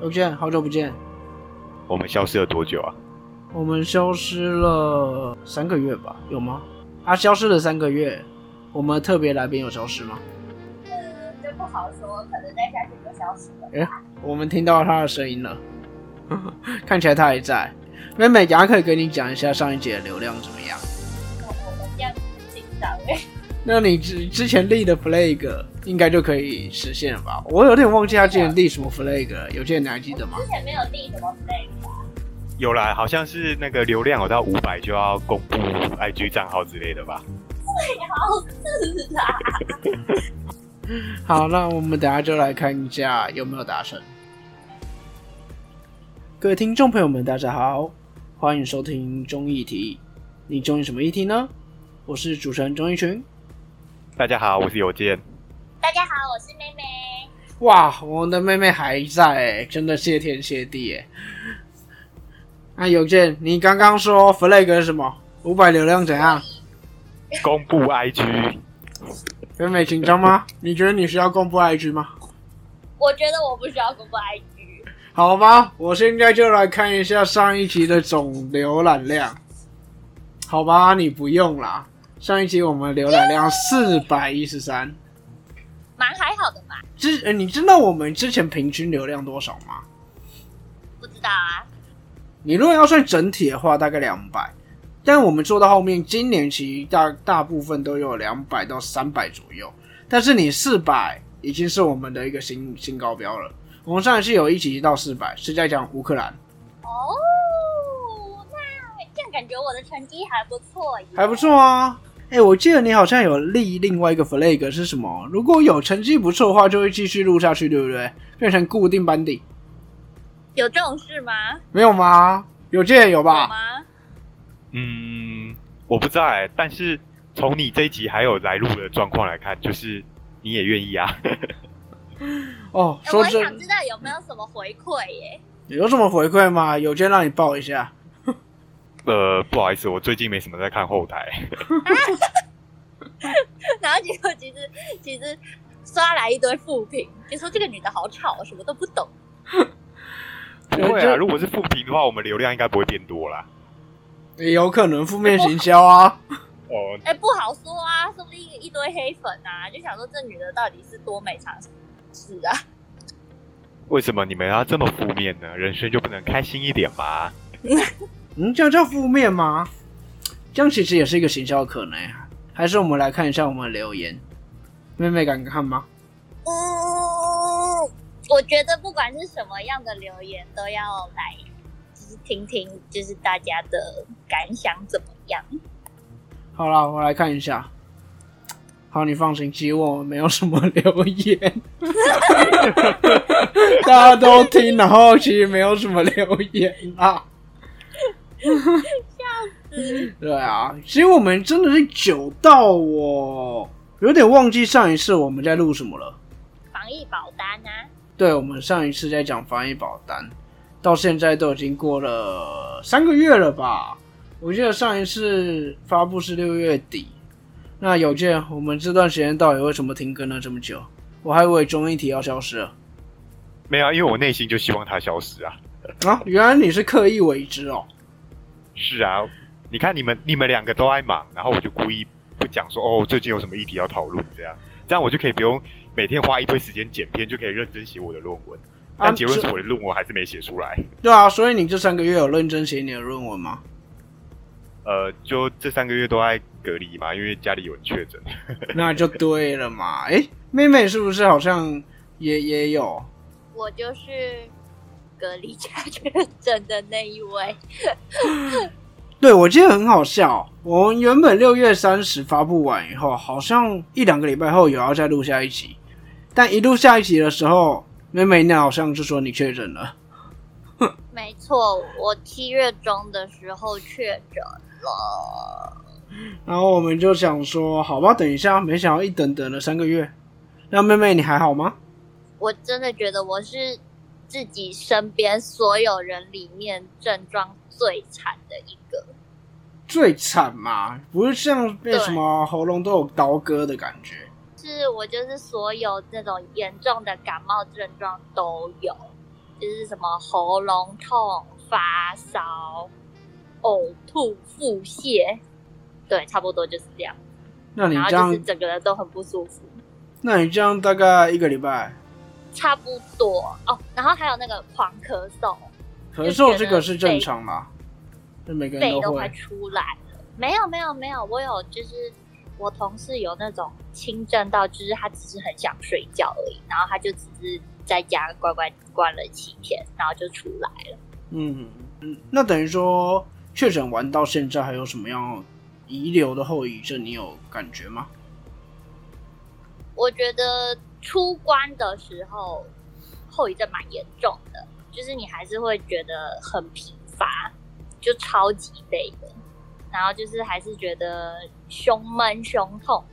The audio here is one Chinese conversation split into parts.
有见，好久不见。我们消失了多久啊？我们消失了三个月吧？有吗？啊，消失了三个月。我们特别来宾有消失吗？嗯，这不好说，可能在下去就消失了。哎，我们听到他的声音了，看起来他还在。妹妹，等下可以跟你讲一下上一节的流量怎么样？我们这样紧张哎。那你之之前立的 flag 应该就可以实现了吧？我有点忘记他之前立什么 flag，有件你还记得吗？之前没有立什么 flag。有啦，好像是那个流量有到五百就要公布 IG 账号之类的吧？最好是啊。好，那我们等下就来看一下有没有达成。各位听众朋友们，大家好，欢迎收听综艺题。你中意什么议题呢？我是主持人钟义群。大家好，我是有健。大家好，我是妹妹。哇，我们的妹妹还在，真的谢天谢地哎。那邮件，你刚刚说 flag 是什么？五百流量怎样？公布 IG。妹妹紧张吗？你觉得你需要公布 IG 吗？我觉得我不需要公布 IG。好吧，我现在就来看一下上一期的总浏览量。好吧，你不用啦。上一期我们浏览量四百一十三，蛮还好的吧。之，呃，你知道我们之前平均流量多少吗？不知道啊。你如果要算整体的话，大概两百。但我们做到后面，今年其实大大部分都有两百到三百左右。但是你四百已经是我们的一个新新高标了。我们上一次有一集到四百，是在讲乌克兰。哦，那这样感觉我的成绩还不错，还不错啊。哎，我记得你好像有立另外一个 flag 是什么？如果有成绩不错的话，就会继续录下去，对不对？变成固定班底。有这种事吗？没有吗？有记得有吧？有吗？嗯，我不知道哎。但是从你这一集还有来录的状况来看，就是你也愿意啊。哦，我想知道有没有什么回馈耶？有什么回馈吗？有件让你报一下。呃，不好意思，我最近没什么在看后台。然后结果其实其实刷来一堆负评，就说这个女的好吵，什么都不懂。不会啊，如果是负评的话，我们流量应该不会变多啦。也有可能负面行销啊。哦，哎，不好说啊，说不定一堆黑粉啊，就想说这女的到底是多美长是啊。为什么你们要这么负面呢？人生就不能开心一点吗？嗯，这样叫负面吗？这样其实也是一个行销可能啊。还是我们来看一下我们的留言，妹妹敢看吗？嗯，我觉得不管是什么样的留言，都要来，就是听听，就是大家的感想怎么样。好了，我来看一下。好，你放心，其实我没有什么留言，大家都听，然后其实没有什么留言啊。笑死！对啊，其实我们真的是久到我有点忘记上一次我们在录什么了。防疫保单啊？对，我们上一次在讲防疫保单，到现在都已经过了三个月了吧？我记得上一次发布是六月底。那有件，我们这段时间到底为什么停更了这么久？我还以为综艺体要消失了。没有，啊因为我内心就希望它消失啊。啊，原来你是刻意为之哦。是啊，你看你们你们两个都爱忙，然后我就故意不讲说哦，最近有什么议题要讨论，这样这样我就可以不用每天花一堆时间剪片，就可以认真写我的论文。但结论是我的论文还是没写出来。对啊，所以你这三个月有认真写你的论文吗？呃，就这三个月都在隔离嘛，因为家里有人确诊。那就对了嘛。哎，妹妹是不是好像也也有？我就是隔离家确诊的那一位。对，我记得很好笑。我们原本六月三十发布完以后，好像一两个礼拜后有要再录下一集，但一录下一集的时候，妹妹那好像就说你确诊了。没错，我七月中的时候确诊。了，然后我们就想说，好吧，等一下，没想到一等等了三个月。那妹妹你还好吗？我真的觉得我是自己身边所有人里面症状最惨的一个。最惨嘛，不是像被什么喉咙都有刀割的感觉。是我就是所有那种严重的感冒症状都有。就是什么喉咙痛、发烧、呕吐、腹泻，对，差不多就是这样。那你这样，就是整个人都很不舒服，那你这样大概一个礼拜差不多哦。然后还有那个狂咳嗽，咳嗽，这个是正常吗？就每个人都都快。出来了。没有没有没有，我有就是我同事有那种轻症到，就是他只是很想睡觉而已，然后他就只是在家乖乖关了七天，然后就出来了。嗯嗯，那等于说确诊完到现在还有什么样遗留的后遗症？你有感觉吗？我觉得出关的时候后遗症蛮严重的，就是你还是会觉得很疲乏，就超级累的，然后就是还是觉得胸闷、胸痛，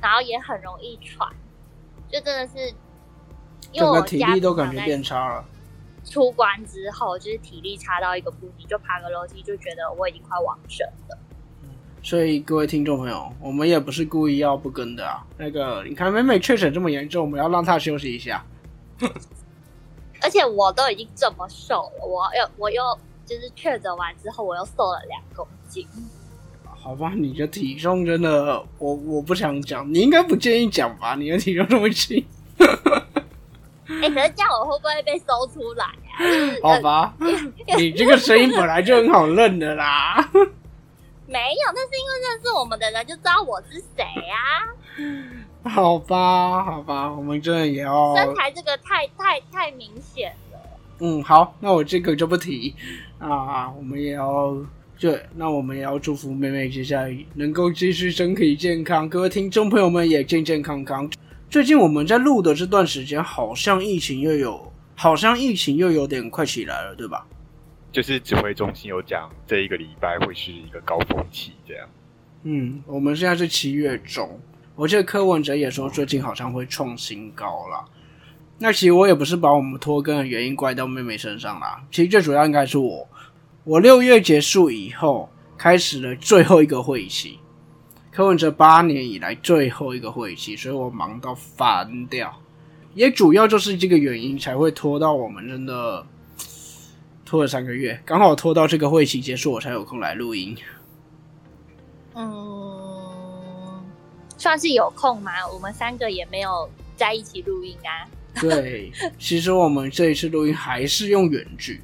然后也很容易喘，就真的是因为我体力都感觉变差了。出关之后，就是体力差到一个不行，就爬个楼梯就觉得我已经快往生了。所以各位听众朋友，我们也不是故意要不跟的啊。那个，你看妹妹确诊这么严重，我们要让她休息一下。而且我都已经这么瘦了，我又我又就是确诊完之后，我又瘦了两公斤。好吧，你的体重真的，我我不想讲，你应该不建议讲吧？你的体重这么轻，哎、可是这样我会不会被搜出来啊？好吧？你这个声音本来就很好认的啦。没有，那是因为认识我们的人就知道我是谁啊。好吧，好吧，我们真的也要身材这个太太太明显了。嗯，好，那我这个就不提啊，我们也要对那我们也要祝福妹妹接下来能够继续身体健康，各位听众朋友们也健健康康。最近我们在录的这段时间，好像疫情又有，好像疫情又有点快起来了，对吧？就是指挥中心有讲，这一个礼拜会是一个高峰期，这样。嗯，我们现在是七月中，我记得柯文哲也说最近好像会创新高啦。那其实我也不是把我们拖更的原因怪到妹妹身上啦，其实最主要应该是我。我六月结束以后，开始了最后一个会议期，柯文哲八年以来最后一个会议期，所以我忙到翻掉。也主要就是这个原因才会拖到我们真的拖了三个月，刚好拖到这个会期结束，我才有空来录音。嗯，算是有空吗？我们三个也没有在一起录音啊。对，其实我们这一次录音还是用远距，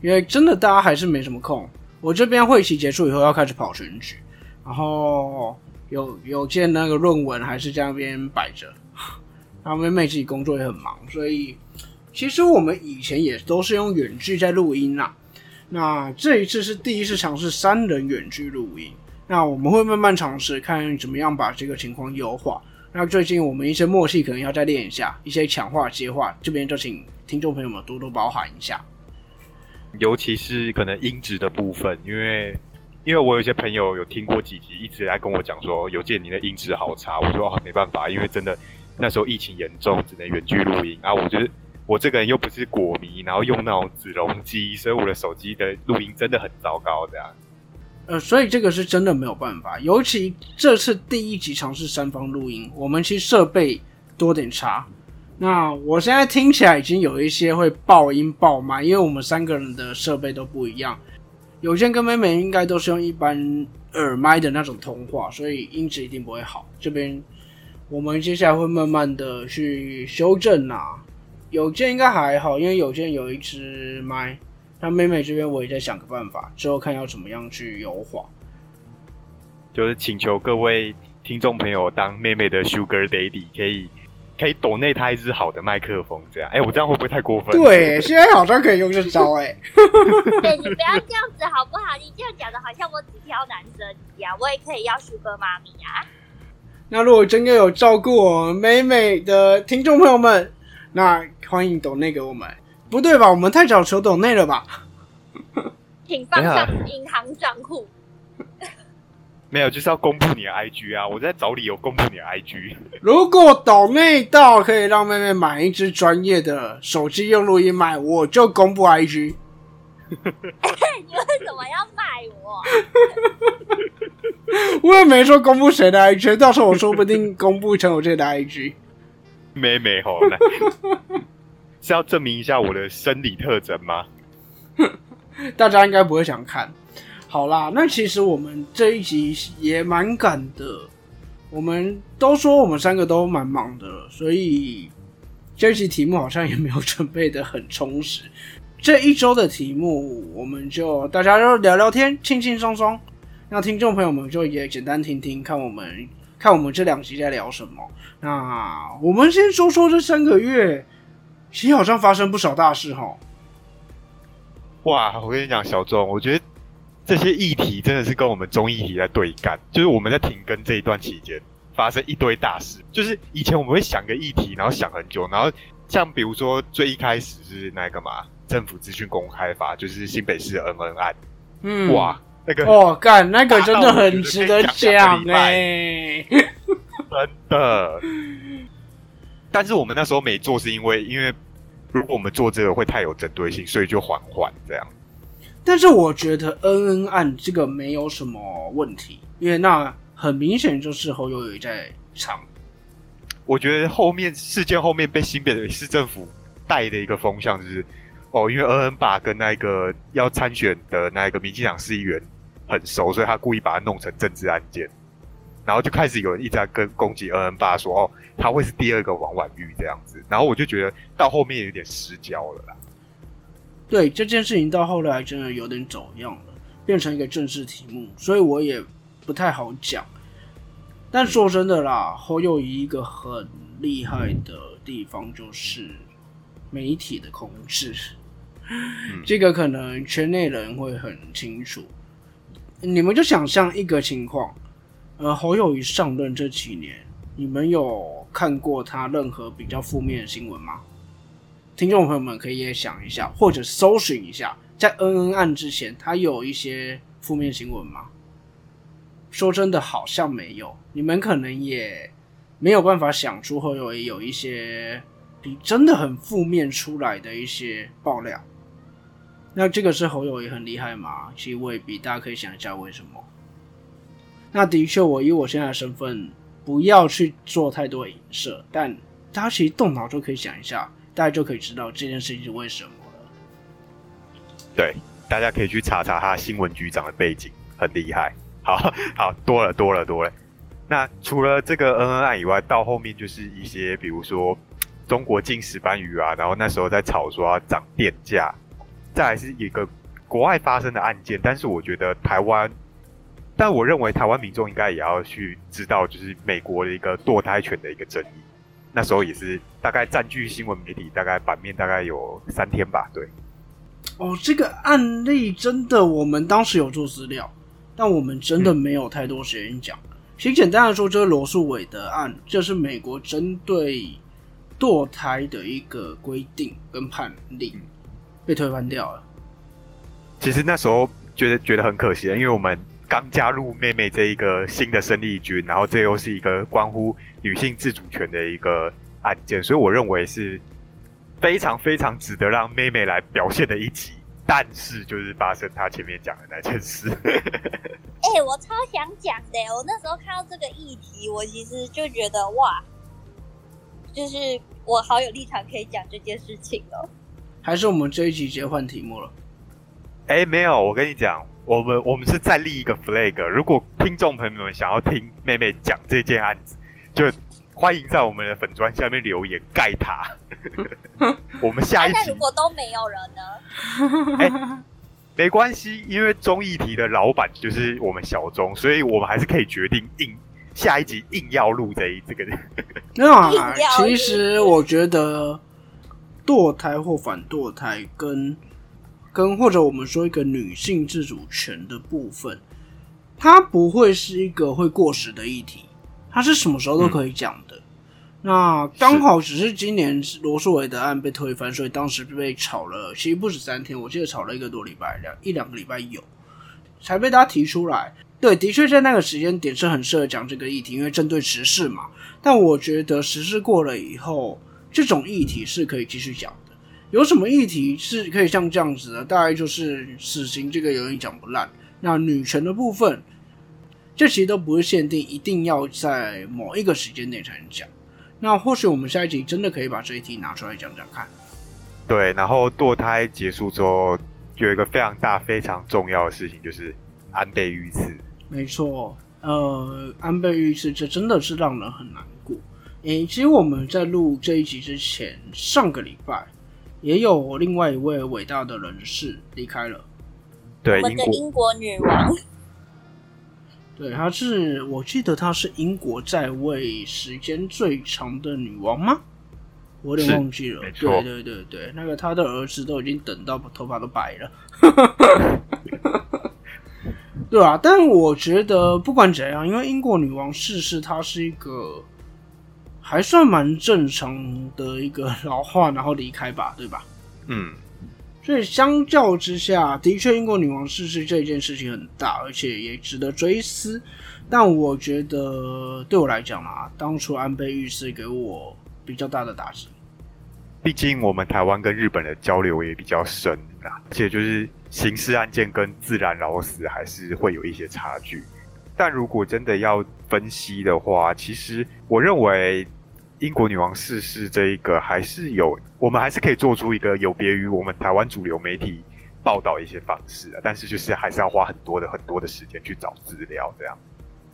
因为真的大家还是没什么空。我这边会期结束以后要开始跑选举，然后有有件那个论文还是在那边摆着，然后妹妹自己工作也很忙，所以其实我们以前也都是用远距在录音啦。那这一次是第一次尝试三人远距录音，那我们会慢慢尝试看怎么样把这个情况优化。那最近我们一些默契可能要再练一下，一些强化接话，这边就请听众朋友们多多包涵一下。尤其是可能音质的部分，因为因为我有些朋友有听过几集，一直在跟我讲说，有见你的音质好差。我说啊，没办法，因为真的那时候疫情严重，只能远距录音啊。我觉得我这个人又不是果迷，然后用那种子龙机，所以我的手机的录音真的很糟糕这样。呃，所以这个是真的没有办法，尤其这次第一集尝试三方录音，我们其实设备多点差。那我现在听起来已经有一些会爆音爆麦，因为我们三个人的设备都不一样。有些跟妹妹应该都是用一般耳麦的那种通话，所以音质一定不会好。这边我们接下来会慢慢的去修正啊。有件应该还好，因为有件有一支麦。那妹妹这边我也在想个办法，之后看要怎么样去优化。就是请求各位听众朋友当妹妹的 Sugar Daddy，可以可以抖内她一支好的麦克风，这样。哎、我这样会不会太过分？对，现在好像可以用这招哎、对你不要这样子好不好？你这样讲的好像我只挑男生一样，我也可以要 Sugar 妈咪啊。那如果真的有照顾我们美美的听众朋友们，那欢迎抖内给我们。不对吧？我们太早求抖内了吧？请放上银行账户。没有，就是要公布你的 IG 啊！我在找理由公布你的 IG。如果抖内到可以让妹妹买一支专业的手机用录音麦，我就公布 IG。你为什么要卖我？我也没说公布谁的 IG，到时候我说不定公布陈友健的 IG。妹妹吼，来 是要证明一下我的生理特征吗？大家应该不会想看。好啦，那其实我们这一集也蛮赶的，我们都说我们三个都蛮忙的，所以这一集题目好像也没有准备的很充实。这一周的题目，我们就大家就聊聊天，轻轻松松。那听众朋友们就也简单听听，看我们看我们这两集在聊什么。那我们先说说这三个月，其实好像发生不少大事哈。哇，我跟你讲，小钟，我觉得这些议题真的是跟我们中议题在对干，就是我们在停更这一段期间发生一堆大事。就是以前我们会想个议题，然后想很久，然后像比如说最一开始是那个嘛，政府资讯公开法，就是新北市的恩恩案。嗯，哇，那个哦，干那个真的很值得讲哎、真的。但是我们那时候没做，是因为因为如果我们做这个会太有针对性，所以就缓缓这样。但是我觉得恩恩案这个没有什么问题，因为那很明显就是侯友谊在场。我觉得后面事件后面被新北市政府带的一个风向就是，哦，因为恩恩爸跟那个要参选的那一个民进党市议员很熟，所以他故意把它弄成政治案件，然后就开始有人一直在跟攻击恩恩爸说，哦，他会是第二个王婉玉这样子，然后我就觉得到后面有点失焦了啦。对这件事情到后来真的有点走样了，变成一个政治题目，所以我也不太好讲。但说真的啦，侯友谊一个很厉害的地方就是媒体的控制，这个可能圈内人会很清楚。你们就想象一个情况，呃，侯友谊上任这几年，你们有看过他任何比较负面的新闻吗？听众朋友们可以也想一下，或者搜寻一下，在恩恩案之前，他有一些负面新闻吗？说真的，好像没有。你们可能也没有办法想出侯友谊有一些比真的很负面出来的一些爆料。那这个是侯友谊很厉害吗？其实未必，大家可以想一下为什么。那的确，我以我现在的身份，不要去做太多影射，但大家其实动脑就可以想一下，大家就可以知道这件事情是为什么了。对，大家可以去查查他新闻局长的背景，很厉害。好好多了多了多了。那除了这个恩恩案以外，到后面就是一些，比如说中国进石斑鱼啊，然后那时候在吵说要涨电价，再来是一个国外发生的案件，但是我觉得台湾，但我认为台湾民众应该也要去知道，就是美国的一个堕胎权的一个争议，那时候也是大概占据新闻媒体大概版面大概有三天吧，对。哦，这个案例真的，我们当时有做资料，但我们真的没有太多时间讲。其实简单的说，这是罗素韦德案，这是美国针对堕胎的一个规定跟判例被推翻掉了。其实那时候觉得觉得很可惜，因为我们刚加入妹妹这一个新的生力军，然后这又是一个关乎女性自主权的一个案件，所以我认为是非常非常值得让妹妹来表现的一集。但是就是发生她前面讲的那件事，哎、我超想讲的。我那时候看到这个议题，我其实就觉得哇，就是我好有立场可以讲这件事情哦。还是我们这一集直接换题目了？哎，没有，我跟你讲，我们我们是再立一个 flag。如果听众朋友们想要听妹妹讲这件案子，就欢迎在我们的粉砖下面留言盖他。我们下一集啊如果都没有人呢？没关系，因为综艺题的老板就是我们小钟，所以我们还是可以决定硬下一集硬要录这一这个。没有啊 其实我觉得堕胎或反堕胎跟跟或者我们说一个女性自主权的部分，它不会是一个会过时的议题，它是什么时候都可以讲的。那刚好只是今年罗素韦德案被推翻，所以当时被炒了，其实不止三天，我记得炒了一个多礼拜，两一两个礼拜有，才被大家提出来。对，的确在那个时间点是很适合讲这个议题，因为针对时事嘛。但我觉得时事过了以后，这种议题是可以继续讲的。有什么议题是可以像这样子的？大概就是死刑这个有点讲不烂。那女权的部分，这其实都不是限定一定要在某一个时间内才能讲。那或许我们下一集真的可以把这一题拿出来讲讲看。对，然后堕胎结束之后，有一个非常大、非常重要的事情，就是安倍遇刺。没错，呃，安倍遇刺，这真的是让人很难过。诶，其实我们在录这一集之前，上个礼拜也有另外一位伟大的人士离开了。对，我们的英国女王，对，她是，我记得她是英国在位时间最长的女王吗？我有点忘记了没。错对对对对，那个她的儿子都已经等到头发都白了。对啊，但我觉得不管怎样，因为英国女王逝世，她是一个还算蛮正常的一个老化，然后离开吧，对吧？嗯，所以相较之下，的确英国女王逝世这件事情很大，而且也值得追思。但我觉得对我来讲啊，当初安倍遇刺给我比较大的打击。毕竟我们台湾跟日本的交流也比较深啊，而且就是刑事案件跟自然老死还是会有一些差距。但如果真的要分析的话，其实我认为英国女王逝世这一个还是有，我们还是可以做出一个有别于我们台湾主流媒体报道一些方式啊，但是就是还是要花很多的很多的时间去找资料这样。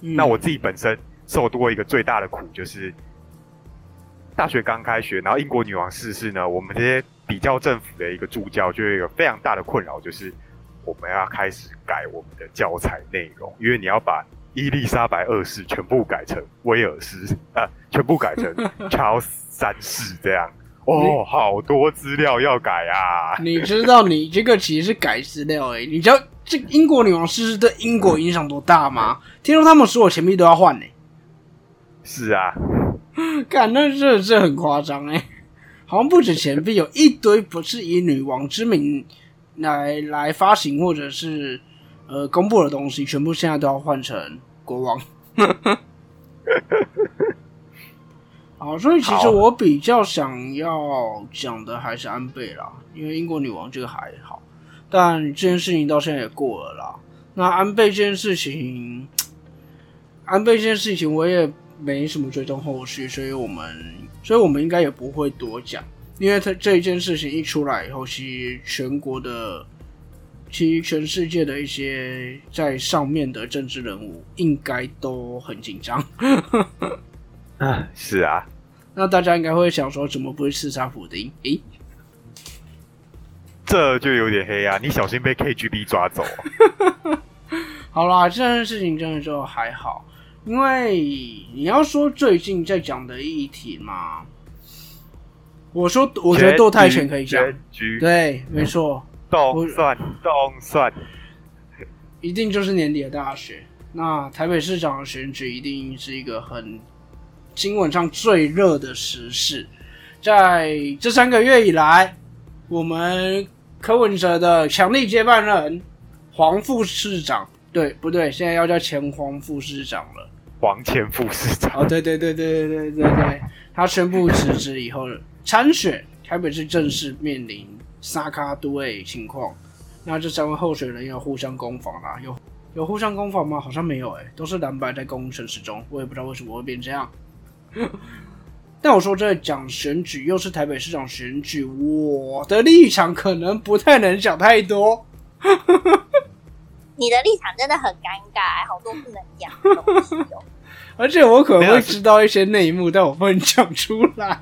嗯那我自己本身受多一个最大的苦，就是大学刚开学，然后英国女王逝世呢，我们这些比较政府的一个助教就有非常大的困扰，就是我们要开始改我们的教材内容，因为你要把伊丽莎白二世全部改成威尔斯啊，全部改成 乔三世这样。哦，好多资料要改啊！你知道你这个其实是改资料诶、你知道这英国女王逝世对英国影响多大吗？听说他们所有钱币都要换呢、是啊，看，那真的是很夸张哎，好像不止钱币，有一堆不是以女王之名来来发行或者是呃公布的东西，全部现在都要换成国王。好，所以其实我比较想要讲的还是安倍啦，因为英国女王这个还好，但这件事情到现在也过了啦。那安倍这件事情，安倍这件事情我也没什么追踪后续，所以我们，所以我们应该也不会多讲，因为他这一件事情一出来以后，其实全国的，其实全世界的一些在上面的政治人物应该都很紧张。啊，是啊，那大家应该会想说，怎么不会刺杀普丁？诶、这就有点黑啊！你小心被 KGB 抓走。好啦，这件事情真的就还好，因为你要说最近在讲的议题嘛，我说我觉得堕胎权可以讲，对，没错，动算动算，一定就是年底的大选。那台北市长的选举一定是一个很新闻上最热的时事，在这三个月以来，我们柯文哲的强力接班人黄副市长，对不对？现在要叫前黄副市长了。黄前副市长。哦，对对对对对对对对，他宣布辞职以后参选，台北市正式面临沙卡都位情况。那这三位候选人要互相攻防啦，有有互相攻防吗？好像没有诶、都是蓝白在攻城始终。我也不知道为什么会变这样。但我说这讲选举，又是台北市长选举，我的立场可能不太能讲太多。你的立场真的很尴尬，好多不能讲的东西哦。而且我可能会知道一些内幕，但我不能讲出来。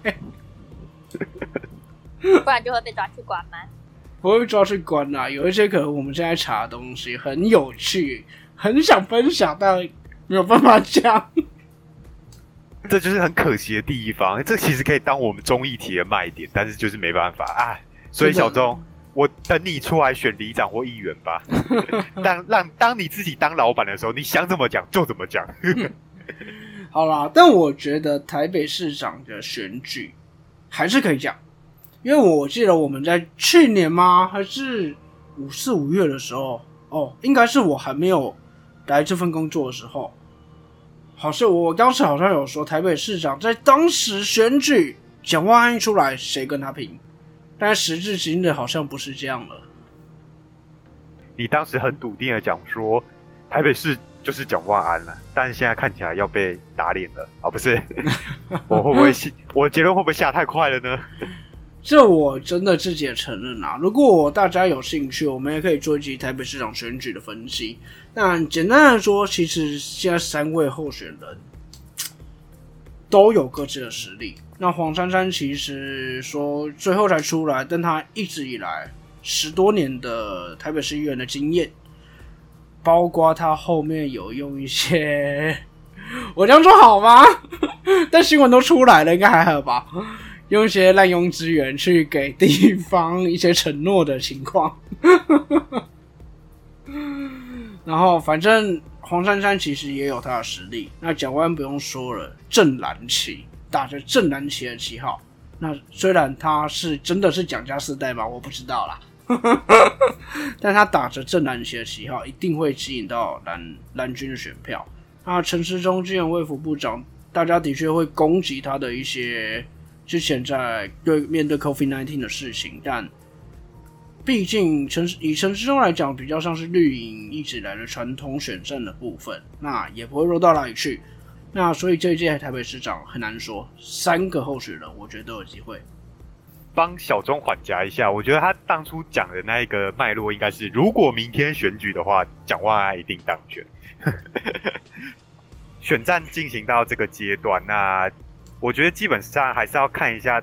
不然就会被抓去关吗？不会抓去关啦、有一些可能我们现在查的东西很有趣，很想分享，但没有办法讲。这就是很可惜的地方。这其实可以当我们综艺题的卖点，但是就是没办法啊。所以小钟，我等你出来选里长或议员吧。当让当你自己当老板的时候，你想怎么讲就怎么讲。好啦，但我觉得台北市长的选举还是可以讲，因为我记得我们在去年吗？还是五四五月的时候？哦，应该是我还没有来这份工作的时候。好像我当时好像有说，台北市长在当时选举蒋万安一出来，谁跟他拼？但时至今日好像不是这样了。你当时很笃定的讲说，台北市就是蒋万安了，但是现在看起来要被打脸了啊！不是，我会不会下我结论会不会下太快了呢？这我真的自己也承认啦。如果大家有兴趣，我们也可以做一集台北市长选举的分析。但简单来说，其实现在三位候选人都有各自的实力。那黄珊珊其实说最后才出来，但她一直以来十多年的台北市议员的经验，包括她后面有用一些，我这样说好吗？但新闻都出来了，应该还好吧？用一些滥用资源去给地方一些承诺的情况，然后反正黄珊珊其实也有她的实力。那蒋万不用说了，正蓝旗打着正蓝旗的旗号，那虽然他是真的是蒋家四代吗？我不知道啦，但他打着正蓝旗的旗号，一定会吸引到蓝蓝军的选票。那陈时中之前卫福部长，大家的确会攻击他的一些。之前在对面对 COVID nineteen 的事情，但毕竟城市以城市中来讲，比较像是绿营一直来的传统选战的部分，那也不会弱到哪里去。那所以这一届台北市长很难说，三个候选人我觉得都有机会。帮小钟缓夹一下，我觉得他当初讲的那一个脉络应该是，如果明天选举的话，蒋万安一定当选。选战进行到这个阶段，那。我觉得基本上还是要看一下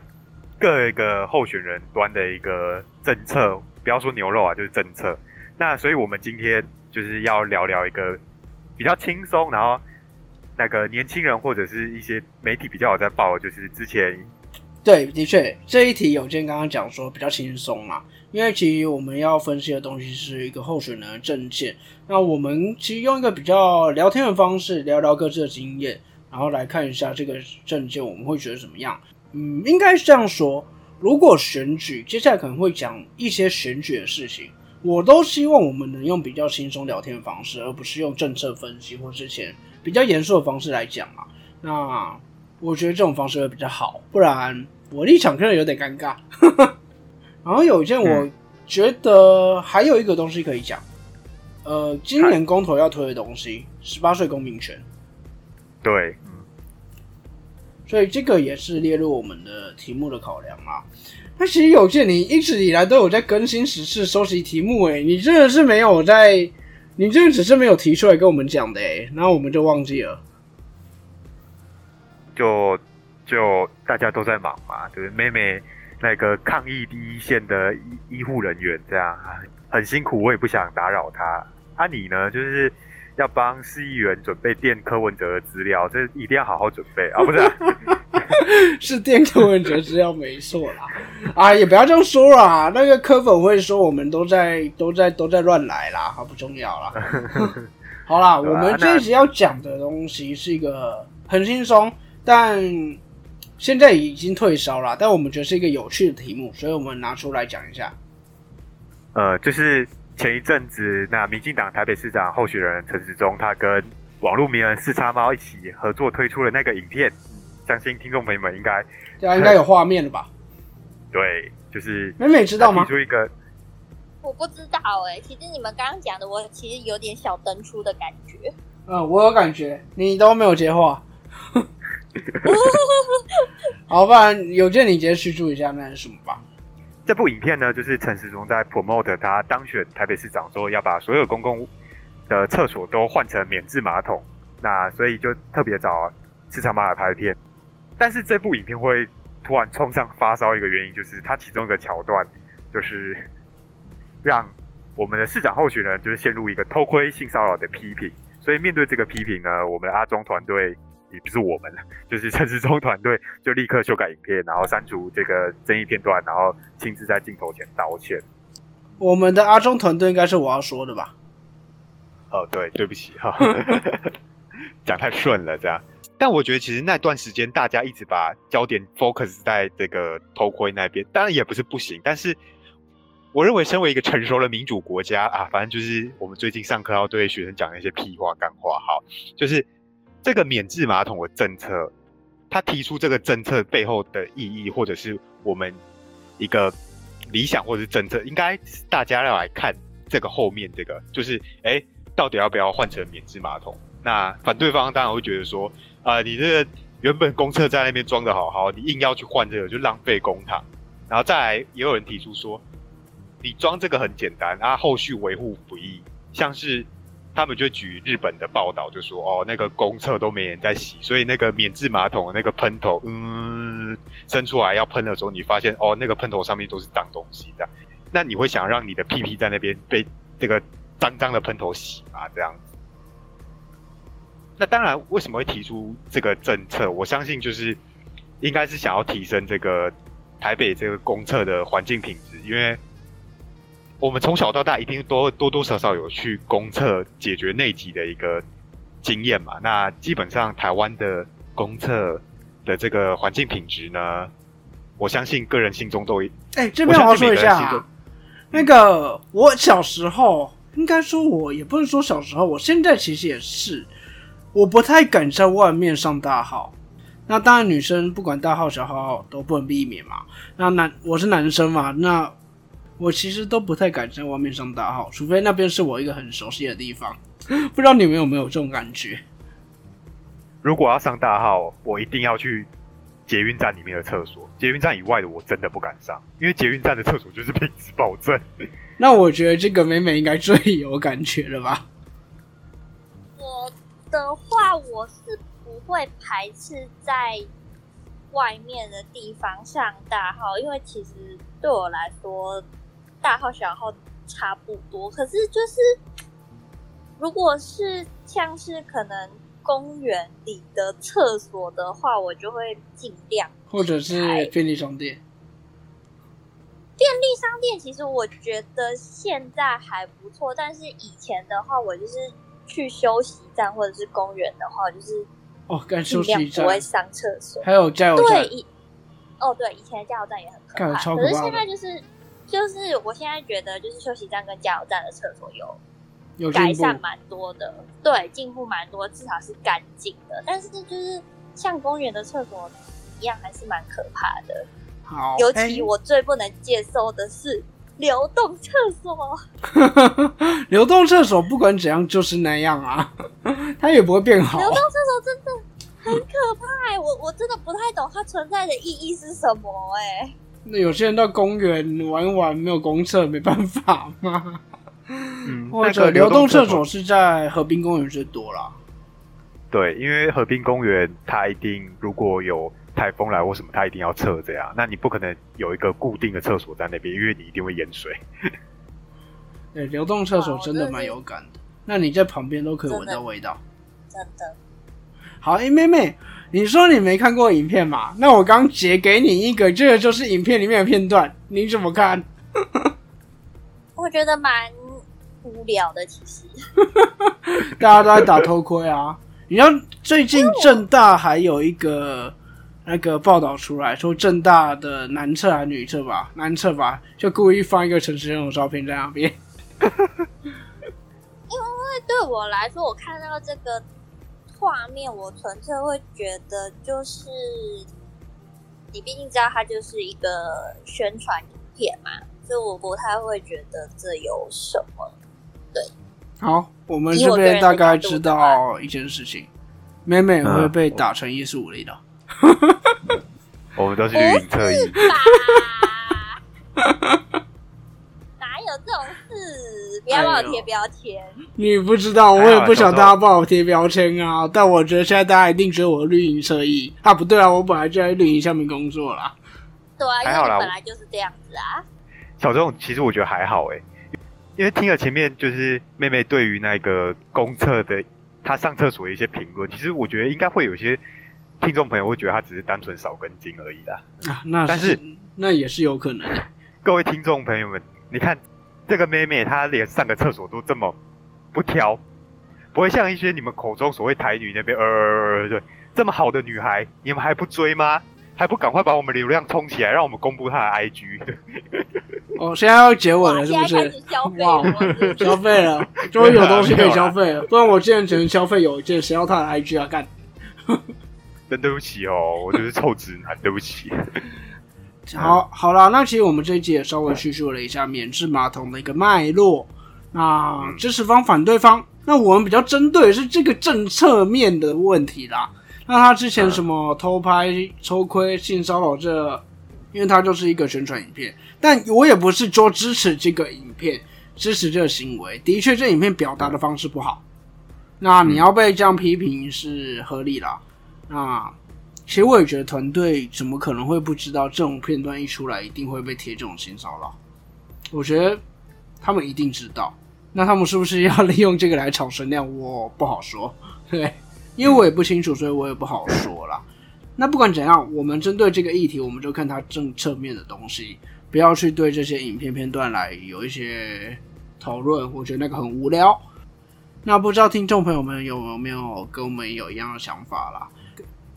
各一个候选人端的一个政策，不要说牛肉啊，就是政策。那所以我们今天就是要聊聊一个比较轻松，然后那个年轻人或者是一些媒体比较有在报，就是之前对，的确这一题有件刚刚讲说比较轻松嘛，因为其实我们要分析的东西是一个候选人的政见，那我们其实用一个比较聊天的方式聊聊各自的经验。然后来看一下这个证件，我们会觉得怎么样？嗯，应该是这样说。如果选举，接下来可能会讲一些选举的事情，我都希望我们能用比较轻松聊天的方式，而不是用政策分析或之前比较严肃的方式来讲啊。那我觉得这种方式会比较好，不然我立场可能有点尴尬。然后有一件，我觉得还有一个东西可以讲，呃，今年公投要推的东西，十八岁公民权。对，嗯，所以这个也是列入我们的题目的考量啊。那其实有见你一直以来都有在更新时事、收集题目，哎，你真的是没有在，你真的只是没有提出来跟我们讲的，哎，然后我们就忘记了。就就大家都在忙嘛，就是妹妹那个抗疫第一线的医医护人员这样很辛苦，我也不想打扰他。啊，你呢？就是。要帮市议员准备电柯文哲的资料，这一定要好好准备啊！不是，是电柯文哲资料没错啦。啊，也不要这样说啦，那个柯粉会说我们都在都在都在乱来啦，好不重要啦。好啦，我们这一集要讲的东西是一个很轻松，但现在已经退烧了，但我们觉得是一个有趣的题目，所以我们拿出来讲一下。呃，就是。前一阵子，那民进党台北市长候选人陈时中，他跟网络名人四叉猫一起合作推出了那个影片，相信听众朋友们应该，对啊，应该有画面了吧？对，就是美美知道吗？提出一个，我不知道哎，其实你们刚刚讲的，我其实有点小登出的感觉。嗯，我有感觉，你都没有接话。好，不然有件你直接叙述一下那是什么吧。这部影片呢，就是陈时中在 promote 他当选台北市长之后，要把所有公共的厕所都换成免治马桶。那所以就特别找市场马来拍片。但是这部影片会突然冲上发烧，一个原因就是它其中一个桥段，就是让我们的市长候选人就是陷入一个偷窥性骚扰的批评。所以面对这个批评呢，我们阿中团队。也不是我们了，就是陈时中团队就立刻修改影片，然后删除这个争议片段，然后亲自在镜头前道歉。我们的阿中团队应该是我要说的吧？哦，对，对不起哈，讲太顺了这样。但我觉得其实那段时间大家一直把焦点 focus 在这个偷窥那边，当然也不是不行。但是我认为，身为一个成熟的民主国家啊，反正就是我们最近上课要对学生讲一些屁话干话，好，就是。这个免治马桶的政策，他提出这个政策背后的意义，或者是我们一个理想，或者是政策，应该大家要来看这个后面这个，就是哎，到底要不要换成免治马桶？那反对方当然会觉得说，啊，你这个原本公厕在那边装的好好，你硬要去换这个，就浪费公帑。然后再来也有人提出说，你装这个很简单啊，后续维护不易，像是他们就举日本的报道，就说哦，那个公厕都没人在洗，所以那个免治马桶那个喷头，嗯，伸出来要喷的时候，你发现哦，那个喷头上面都是脏东西的，那你会想让你的屁屁在那边被这个脏脏的喷头洗吗？这样子？那当然，为什么会提出这个政策？我相信就是应该是想要提升这个台北这个公厕的环境品质，因为我们从小到大一定多多多少少有去公厕解决内急的一个经验嘛。那基本上台湾的公厕的这个环境品质呢，我相信个人心中都会哎、这边我要说一下、啊，那个我小时候，应该说我也不能说小时候，我现在其实也是，我不太敢在外面上大号。那当然，女生不管大号小号都不能避免嘛。那男我是男生嘛，那我其实都不太敢在外面上大号，除非那边是我一个很熟悉的地方。不知道你们有没有这种感觉？如果要上大号，我一定要去捷运站里面的厕所，捷运站以外的我真的不敢上，因为捷运站的厕所就是品质保证。那我觉得这个美美应该最有感觉了吧？我的话，我是不会排斥在外面的地方上大号，因为其实对我来说，大号小号差不多。可是就是，如果是像是可能公园里的厕所的话，我就会尽量或者是便利商店？便利商店其实我觉得现在还不错，但是以前的话，我就是去休息站或者是公园的话，就是哦，干尽休息站量不，会上厕所。还有加油站对，，以哦对，以前的加油站也很可怕，可是现在就是就是我现在觉得就是休息站跟加油站的厕所有。改善蛮多的，对，进步蛮多，至少是干净的。但是就是像公园的厕所一样，还是蛮可怕的。好，尤哎其我最不能接受的是流动厕所。流动厕所不管怎样就是那样啊，它也不会变好流。动厕所真的很可怕、欸，我我真的不太懂它存在的意义是什么哎、那有些人到公园玩一玩，没有公厕，没办法嘛。嗯，或者流动厕厕所是在河滨公园最多啦。对，因为河滨公园它一定如果有台风来或什么，它一定要撤这样，那你不可能有一个固定的厕所在那边，因为你一定会淹水。对，流动厕所真的蛮有感的。那你在旁边都可以闻到味道。真的。好，哎、妹妹，你说你没看过影片嘛？那我刚截给你一个，这个就是影片里面的片段，你怎么看？我觉得蛮无聊的，其实。大家都在打偷窥啊！你知道最近正大还有一个那个报道出来说，正大的男厕还是女厕吧，男厕吧，就故意放一个陈时中的照片在那边。因为对我来说，我看到这个画面，我纯粹会觉得就是，你毕竟知道它就是一个宣传影片嘛，所以我不太会觉得这有什么。好，我们这边大概知道一件事情，妹妹会被打成一四五零的。我 们都是绿营侧翼，吧？哪 有这种事？不要帮我贴标签。你不知道，我也不想大家帮我贴标签啊。但我觉得现在大家一定觉得我绿营侧翼啊，不对啊，我本来就在绿营下面工作啦。对啊，因还好啦为你本来就是这样子啊。小钟其实我觉得还好诶，因为听了前面就是妹妹对于那个公厕的她上厕所的一些评论，其实我觉得应该会有些听众朋友会觉得她只是单纯少根筋而已啦。啊，那但是那也是有可能。各位听众朋友们，你看这个妹妹，她连上个厕所都这么不挑，不会像一些你们口中所谓台女那边，呃，对，这么好的女孩，你们还不追吗？还不赶快把我们流量冲起来，让我们公布她的 IG？哦，现在要结尾，了，是不是？消费哇消费了，终于有东西可以消费了。不然我之前只能消费有一件，谁要她的 IG 啊？干。真对不起哦，我就是臭直男，对不起。好，好啦，那其实我们这一集也稍微叙述了一下免治马桶的一个脉络。那嗯支持方、反对方，那我们比较针对的是这个政策面的问题啦。那他之前什么偷拍、抽窥、性骚扰这因为他就是一个宣传影片。但我也不是说支持这个影片，支持这个行为。的确，这影片表达的方式不好。那你要被这样批评是合理啦。那其实我也觉得团队怎么可能会不知道这种片段一出来一定会被贴这种性骚扰？我觉得他们一定知道。那他们是不是要利用这个来炒声量？我不好说，对，因为我也不清楚，所以我也不好说啦。那不管怎样，我们针对这个议题，我们就看它正侧面的东西，不要去对这些影片片段来有一些讨论。我觉得那个很无聊。那不知道听众朋友们有没有跟我们有一样的想法啦？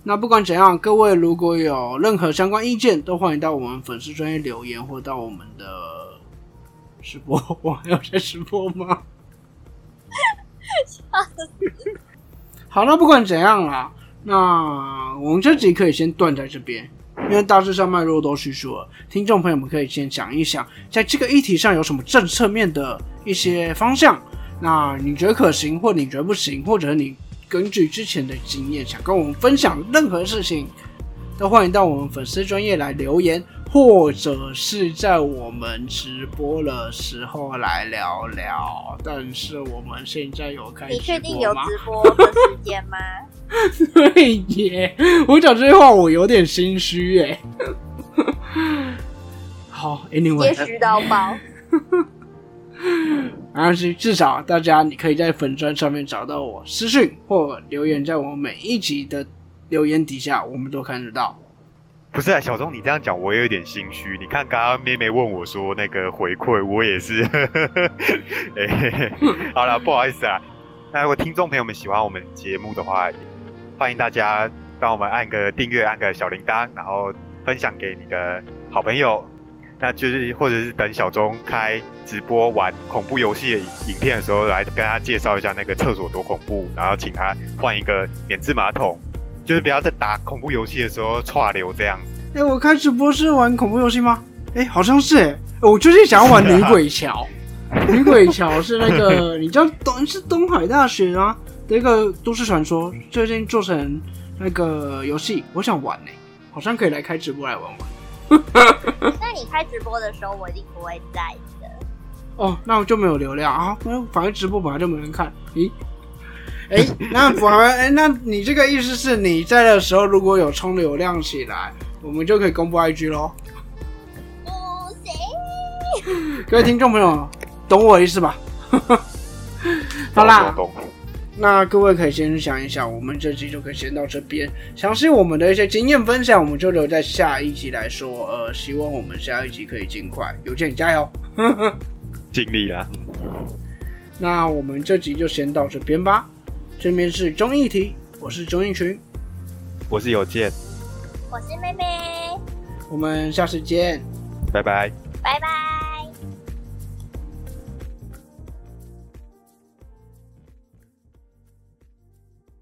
那不管怎样，各位如果有任何相关意见，都欢迎到我们粉丝专业留言，或到我们的直播。我还要在直播吗？好，那不管怎样啦，那我们这集可以先断在这边，因为大致上脉络都叙述了。听众朋友们可以先想一想，在这个议题上有什么正侧面的一些方向。那你觉得可行，或你觉得不行，或者你根据之前的经验想跟我们分享任何事情，都欢迎到我们粉丝专业来留言，或者是在我们直播的时候来聊聊。但是我们现在有开你确？定有直播的时间吗？对耶，我讲这句话我有点心虚耶。好，Anyway，也许到爆。没关系，至少大家你可以在粉砖上面找到我私讯或留言，在我每一集的留言底下，我们都看得到。不是啊，小钟，你这样讲我也有点心虚。你看，刚刚妹妹问我说那个回馈，我也是。好了，不好意思啊。那如果听众朋友们喜欢我们节目的话，欢迎大家帮我们按个订阅，按个小铃铛，然后分享给你的好朋友。那就是或者是等小钟开直播玩恐怖游戏的影片的时候，来跟他介绍一下那个厕所多恐怖，然后请他换一个免治马桶，就是不要在打恐怖游戏的时候串流这样子。哎、我开直播是玩恐怖游戏吗？哎、好像是哎、我最近想要玩女鬼桥。女鬼桥是那个 你知道东是东海大学啊的一个都市传说，最近做成那个游戏，我想玩呢、好像可以来开直播来玩玩。那你开直播的时候，我一定不会在的。哦，那我就没有流量啊，那反正直播本来就没人看。咦？哎、那反而哎，那你这个意思是你在的时候如果有充流量起来，我们就可以公布 IG 喽。不行，各位听众朋友，懂我意思吧？好啦，懂懂懂那各位可以先想一想，我们这集就可以先到这边。详细我们的一些经验分享，我们就留在下一集来说。呃，希望我们下一集可以尽快。有见加油！尽力啦。那我们这集就先到这边吧。这边是综艺题，我是综艺群，我是有健，我是妹妹。我们下次见。拜拜拜拜。